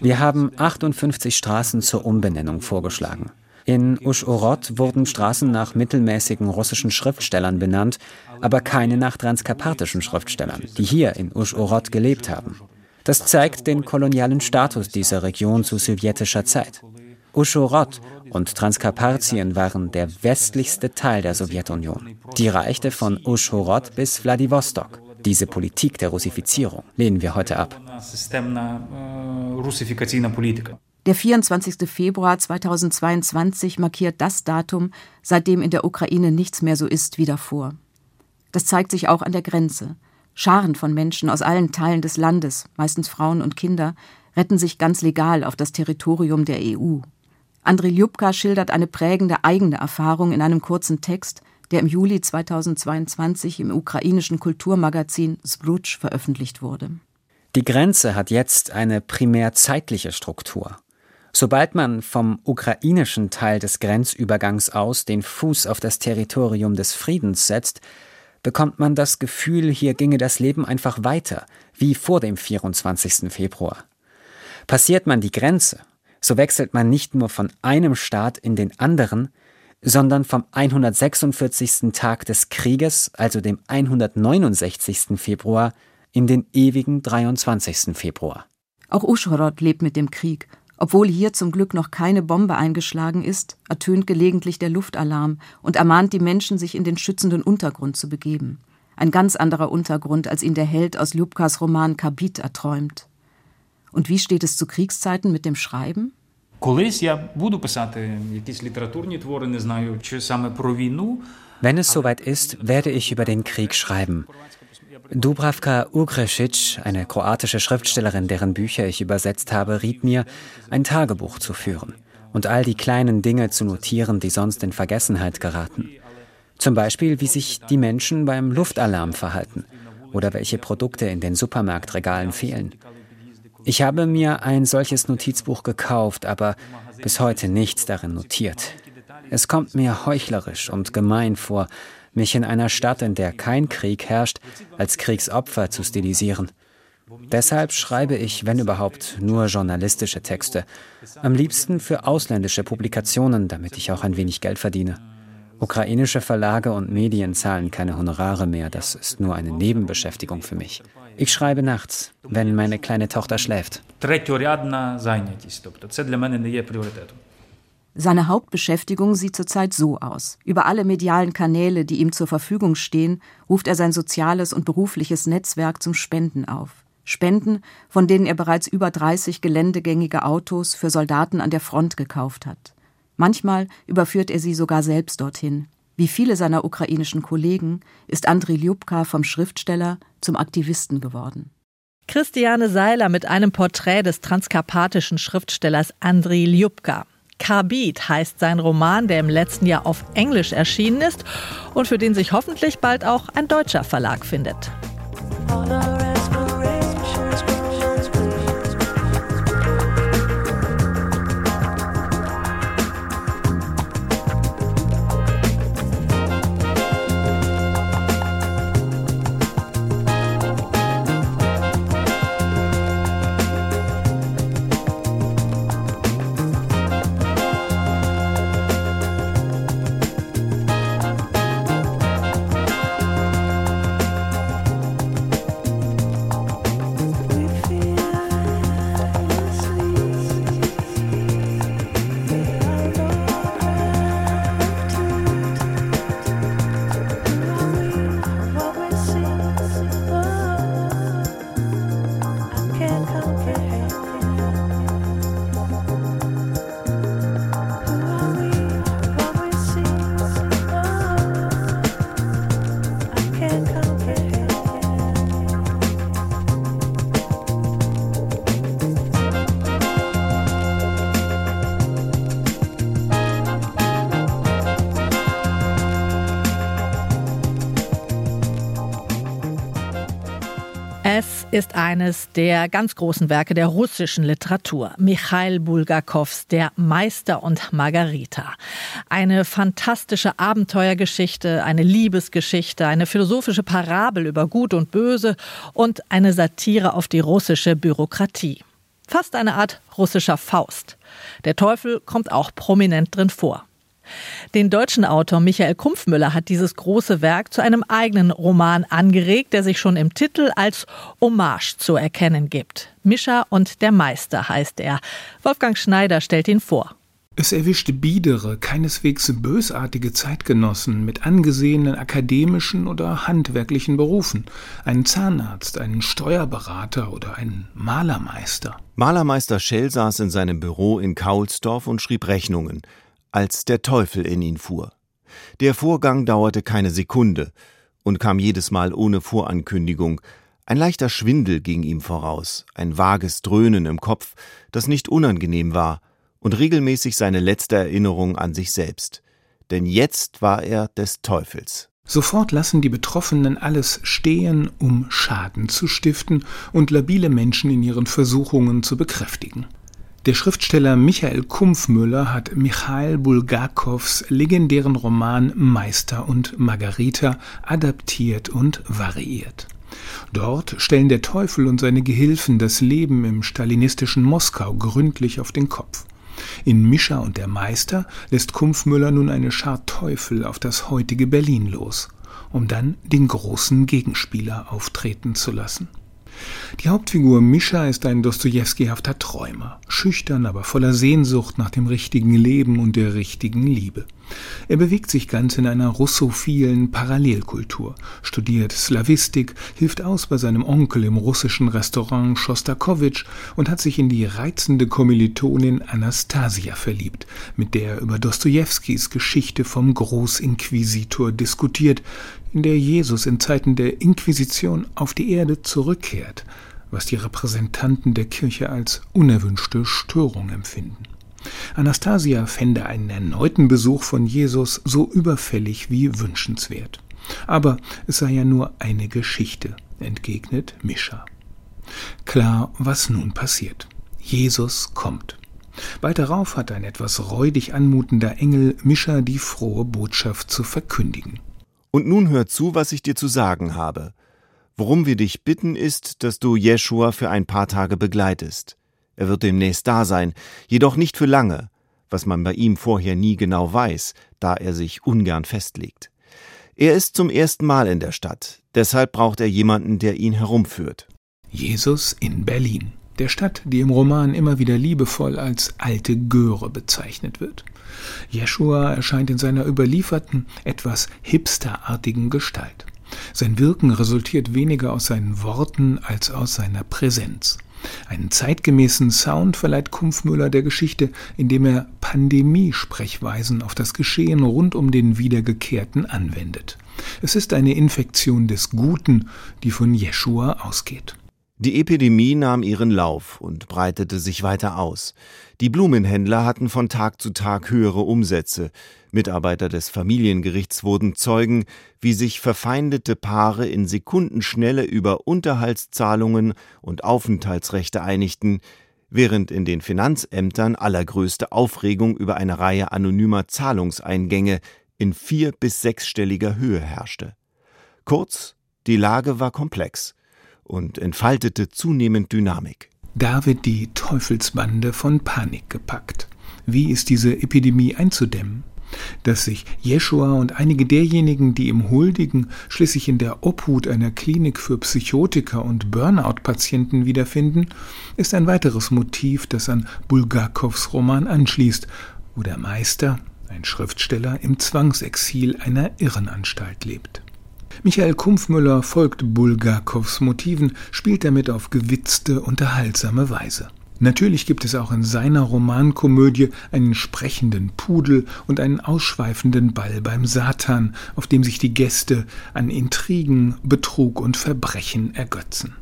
Wir haben 58 Straßen zur Umbenennung vorgeschlagen. In Uschorod wurden Straßen nach mittelmäßigen russischen Schriftstellern benannt, aber keine nach transkarpatischen Schriftstellern, die hier in Uschorod gelebt haben. Das zeigt den kolonialen Status dieser Region zu sowjetischer Zeit. Uschhorod und Transkarpatien waren der westlichste Teil der Sowjetunion. Die reichte von Uschhorod bis Wladiwostok. Diese Politik der Russifizierung lehnen wir heute ab. Der 24. Februar 2022 markiert das Datum, seitdem in der Ukraine nichts mehr so ist wie davor. Das zeigt sich auch an der Grenze. Scharen von Menschen aus allen Teilen des Landes, meistens Frauen und Kinder, retten sich ganz legal auf das Territorium der EU. Andrei Ljubka schildert eine prägende eigene Erfahrung in einem kurzen Text, der im Juli 2022 im ukrainischen Kulturmagazin Zbrutsch veröffentlicht wurde. Die Grenze hat jetzt eine primär zeitliche Struktur. Sobald man vom ukrainischen Teil des Grenzübergangs aus den Fuß auf das Territorium des Friedens setzt, bekommt man das Gefühl, hier ginge das Leben einfach weiter, wie vor dem 24. Februar. Passiert man die Grenze, so wechselt man nicht nur von einem Staat in den anderen, sondern vom 146. Tag des Krieges, also dem 169. Februar, in den ewigen 23. Februar. Auch Uschhorod lebt mit dem Krieg. Obwohl hier zum Glück noch keine Bombe eingeschlagen ist, ertönt gelegentlich der Luftalarm und ermahnt die Menschen, sich in den schützenden Untergrund zu begeben. Ein ganz anderer Untergrund, als ihn der Held aus Ljubkas Roman Kabit erträumt. Und wie steht es zu Kriegszeiten mit dem Schreiben? Wenn es soweit ist, werde ich über den Krieg schreiben. Dubravka Ugresic, eine kroatische Schriftstellerin, deren Bücher ich übersetzt habe, riet mir, ein Tagebuch zu führen und all die kleinen Dinge zu notieren, die sonst in Vergessenheit geraten. Zum Beispiel, wie sich die Menschen beim Luftalarm verhalten oder welche Produkte in den Supermarktregalen fehlen. Ich habe mir ein solches Notizbuch gekauft, aber bis heute nichts darin notiert. Es kommt mir heuchlerisch und gemein vor, mich in einer Stadt, in der kein Krieg herrscht, als Kriegsopfer zu stilisieren. Deshalb schreibe ich, wenn überhaupt, nur journalistische Texte. Am liebsten für ausländische Publikationen, damit ich auch ein wenig Geld verdiene. Ukrainische Verlage und Medien zahlen keine Honorare mehr, das ist nur eine Nebenbeschäftigung für mich. Ich schreibe nachts, wenn meine kleine Tochter schläft. Seine Hauptbeschäftigung sieht zurzeit so aus. Über alle medialen Kanäle, die ihm zur Verfügung stehen, ruft er sein soziales und berufliches Netzwerk zum Spenden auf. Spenden, von denen er bereits über 30 geländegängige Autos für Soldaten an der Front gekauft hat. Manchmal überführt er sie sogar selbst dorthin. Wie viele seiner ukrainischen Kollegen ist Andriy Ljubka vom Schriftsteller zum Aktivisten geworden. Christiane Seiler mit einem Porträt des transkarpatischen Schriftstellers Andriy Ljubka. Karbid heißt sein Roman, der im letzten Jahr auf Englisch erschienen ist und für den sich hoffentlich bald auch ein deutscher Verlag findet. Ist eines der ganz großen Werke der russischen Literatur. Michail Bulgakows Der Meister und Margarita. Eine fantastische Abenteuergeschichte, eine Liebesgeschichte, eine philosophische Parabel über Gut und Böse und eine Satire auf die russische Bürokratie. Fast eine Art russischer Faust. Der Teufel kommt auch prominent drin vor. Den deutschen Autor Michael Kumpfmüller hat dieses große Werk zu einem eigenen Roman angeregt, der sich schon im Titel als Hommage zu erkennen gibt. Mischa und der Meister heißt er. Wolfgang Schneider stellt ihn vor. Es erwischte biedere, keineswegs bösartige Zeitgenossen mit angesehenen akademischen oder handwerklichen Berufen, einen Zahnarzt, einen Steuerberater oder einen Malermeister. Malermeister Schell saß in seinem Büro in Kaulsdorf und schrieb Rechnungen, als der Teufel in ihn fuhr. Der Vorgang dauerte keine Sekunde und kam jedes Mal ohne Vorankündigung. Ein leichter Schwindel ging ihm voraus, ein vages Dröhnen im Kopf, das nicht unangenehm war, und regelmäßig seine letzte Erinnerung an sich selbst. Denn jetzt war er des Teufels. Sofort lassen die Betroffenen alles stehen, um Schaden zu stiften und labile Menschen in ihren Versuchungen zu bekräftigen. Der Schriftsteller Michael Kumpfmüller hat Michail Bulgakows legendären Roman Meister und Margarita adaptiert und variiert. Dort stellen der Teufel und seine Gehilfen das Leben im stalinistischen Moskau gründlich auf den Kopf. In Mischa und der Meister lässt Kumpfmüller nun eine Schar Teufel auf das heutige Berlin los, um dann den großen Gegenspieler auftreten zu lassen. Die Hauptfigur Mischa ist ein Dostojewskihafter Träumer, schüchtern, aber voller Sehnsucht nach dem richtigen Leben und der richtigen Liebe. Er bewegt sich ganz in einer russophilen Parallelkultur, studiert Slawistik, hilft aus bei seinem Onkel im russischen Restaurant Schostakowitsch und hat sich in die reizende Kommilitonin Anastasia verliebt, mit der er über Dostojewskis Geschichte vom Großinquisitor diskutiert, in der Jesus in Zeiten der Inquisition auf die Erde zurückkehrt, was die Repräsentanten der Kirche als unerwünschte Störung empfinden. Anastasia fände einen erneuten Besuch von Jesus so überfällig wie wünschenswert. Aber es sei ja nur eine Geschichte, entgegnet Mischa. Klar, was nun passiert. Jesus kommt. Bald darauf hat ein etwas räudig anmutender Engel Mischa die frohe Botschaft zu verkündigen. Und nun hör zu, was ich dir zu sagen habe. Worum wir dich bitten, ist, dass du Jeschua für ein paar Tage begleitest. Er wird demnächst da sein, jedoch nicht für lange, was man bei ihm vorher nie genau weiß, da er sich ungern festlegt. Er ist zum ersten Mal in der Stadt, deshalb braucht er jemanden, der ihn herumführt. Jesus in Berlin, der Stadt, die im Roman immer wieder liebevoll als alte Göre bezeichnet wird. Jeschua erscheint in seiner überlieferten, etwas hipsterartigen Gestalt. Sein Wirken resultiert weniger aus seinen Worten als aus seiner Präsenz. Einen zeitgemäßen Sound verleiht Kumpfmüller der Geschichte, indem er Pandemie-Sprechweisen auf das Geschehen rund um den Wiedergekehrten anwendet. Es ist eine Infektion des Guten, die von Jeschua ausgeht. Die Epidemie nahm ihren Lauf und breitete sich weiter aus. Die Blumenhändler hatten von Tag zu Tag höhere Umsätze. Mitarbeiter des Familiengerichts wurden Zeugen, wie sich verfeindete Paare in Sekundenschnelle über Unterhaltszahlungen und Aufenthaltsrechte einigten, während in den Finanzämtern allergrößte Aufregung über eine Reihe anonymer Zahlungseingänge in vier- bis sechsstelliger Höhe herrschte. Kurz, die Lage war komplex und entfaltete zunehmend Dynamik. Da wird die Teufelsbande von Panik gepackt. Wie ist diese Epidemie einzudämmen? Dass sich Jeschua und einige derjenigen, die ihm huldigen, schließlich in der Obhut einer Klinik für Psychotiker und Burnout-Patienten wiederfinden, ist ein weiteres Motiv, das an Bulgakows Roman anschließt, wo der Meister, ein Schriftsteller, im Zwangsexil einer Irrenanstalt lebt. Michael Kumpfmüller folgt Bulgakows Motiven, spielt damit auf gewitzte, unterhaltsame Weise. Natürlich gibt es auch in seiner Romankomödie einen sprechenden Pudel und einen ausschweifenden Ball beim Satan, auf dem sich die Gäste an Intrigen, Betrug und Verbrechen ergötzen.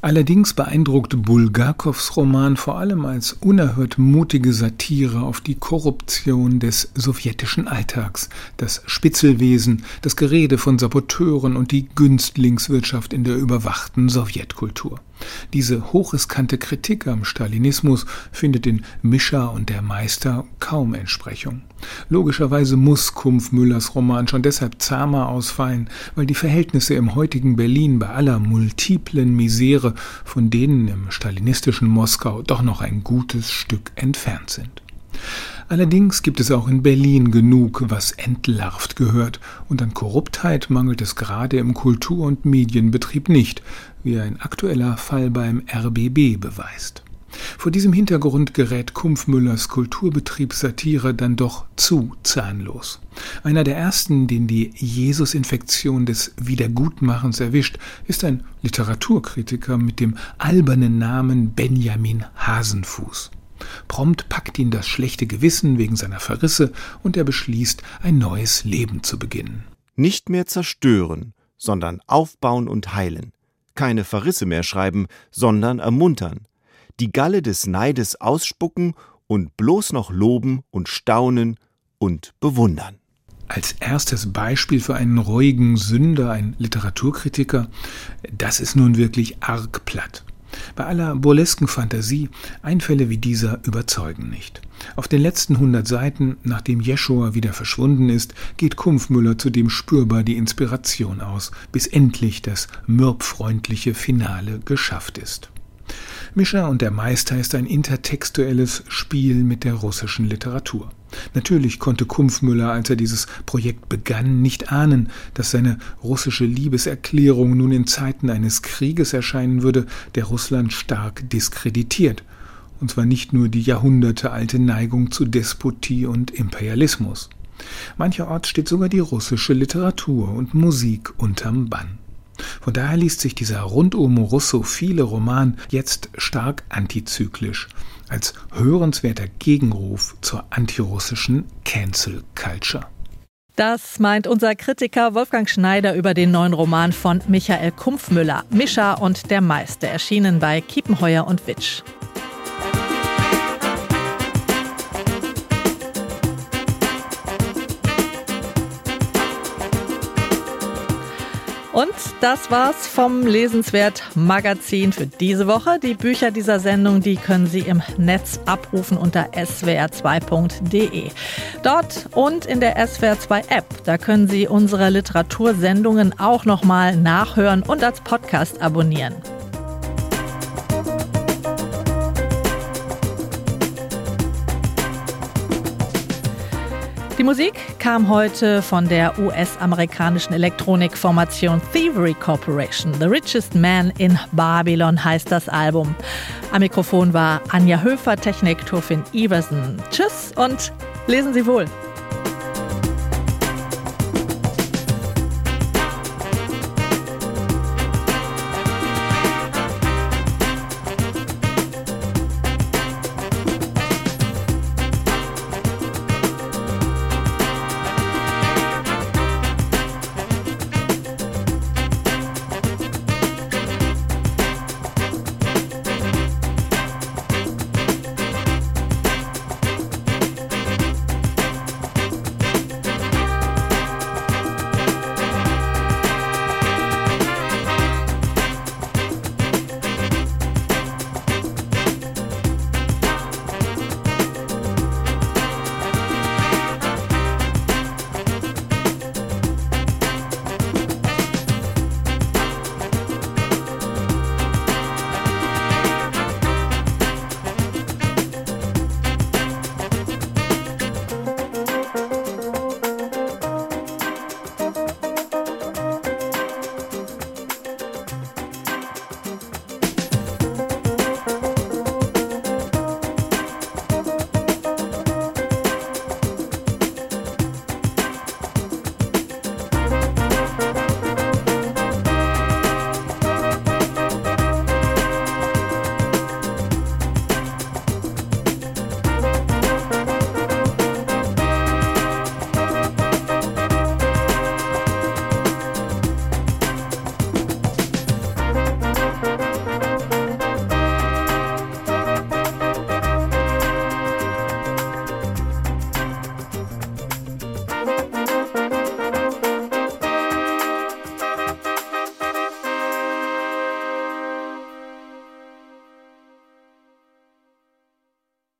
Allerdings beeindruckt Bulgakows Roman vor allem als unerhört mutige Satire auf die Korruption des sowjetischen Alltags, das Spitzelwesen, das Gerede von Saboteuren und die Günstlingswirtschaft in der überwachten Sowjetkultur. Diese hochriskante Kritik am Stalinismus findet in Mischa und der Meister kaum Entsprechung. Logischerweise muss Kumpf-Müllers Roman schon deshalb zahmer ausfallen, weil die Verhältnisse im heutigen Berlin bei aller multiplen Misere von denen im stalinistischen Moskau doch noch ein gutes Stück entfernt sind. Allerdings gibt es auch in Berlin genug, was entlarvt gehört, und an Korruptheit mangelt es gerade im Kultur- und Medienbetrieb nicht, wie ein aktueller Fall beim RBB beweist. Vor diesem Hintergrund gerät Kumpfmüllers Kulturbetriebssatire dann doch zu zahnlos. Einer der ersten, den die Jesus-Infektion des Wiedergutmachens erwischt, ist ein Literaturkritiker mit dem albernen Namen Benjamin Hasenfuß. Prompt packt ihn das schlechte Gewissen wegen seiner Verrisse und er beschließt, ein neues Leben zu beginnen. Nicht mehr zerstören, sondern aufbauen und heilen. Keine Verrisse mehr schreiben, sondern ermuntern die Galle des Neides ausspucken und bloß noch loben und staunen und bewundern. Als erstes Beispiel für einen ruhigen Sünder, ein Literaturkritiker, das ist nun wirklich arg platt. Bei aller burlesken Fantasie, Einfälle wie dieser überzeugen nicht. Auf den letzten 100 Seiten, nachdem Jeschua wieder verschwunden ist, geht Kumpfmüller zudem spürbar die Inspiration aus, bis endlich das mürbfreundliche Finale geschafft ist. Mischa und der Meister ist ein intertextuelles Spiel mit der russischen Literatur. Natürlich konnte Kumpfmüller, als er dieses Projekt begann, nicht ahnen, dass seine russische Liebeserklärung nun in Zeiten eines Krieges erscheinen würde, der Russland stark diskreditiert. Und zwar nicht nur die jahrhundertealte Neigung zu Despotie und Imperialismus. Mancherorts steht sogar die russische Literatur und Musik unterm Bann. Von daher liest sich dieser rundum russophile Roman jetzt stark antizyklisch, als hörenswerter Gegenruf zur antirussischen Cancel Culture. Das meint unser Kritiker Wolfgang Schneider über den neuen Roman von Michael Kumpfmüller, Mischa und der Meister, erschienen bei Kiepenheuer und Witsch. Und das war's vom Lesenswert Magazin für diese Woche. Die Bücher dieser Sendung, die können Sie im Netz abrufen unter swr2.de. Dort und in der SWR2 App, da können Sie unsere Literatursendungen auch nochmal nachhören und als Podcast abonnieren. Die Musik kam heute von der US-amerikanischen Elektronikformation Thievery Corporation. The Richest Man in Babylon heißt das Album. Am Mikrofon war Anja Höfer, Technik Turfin Iversen. Tschüss und lesen Sie wohl.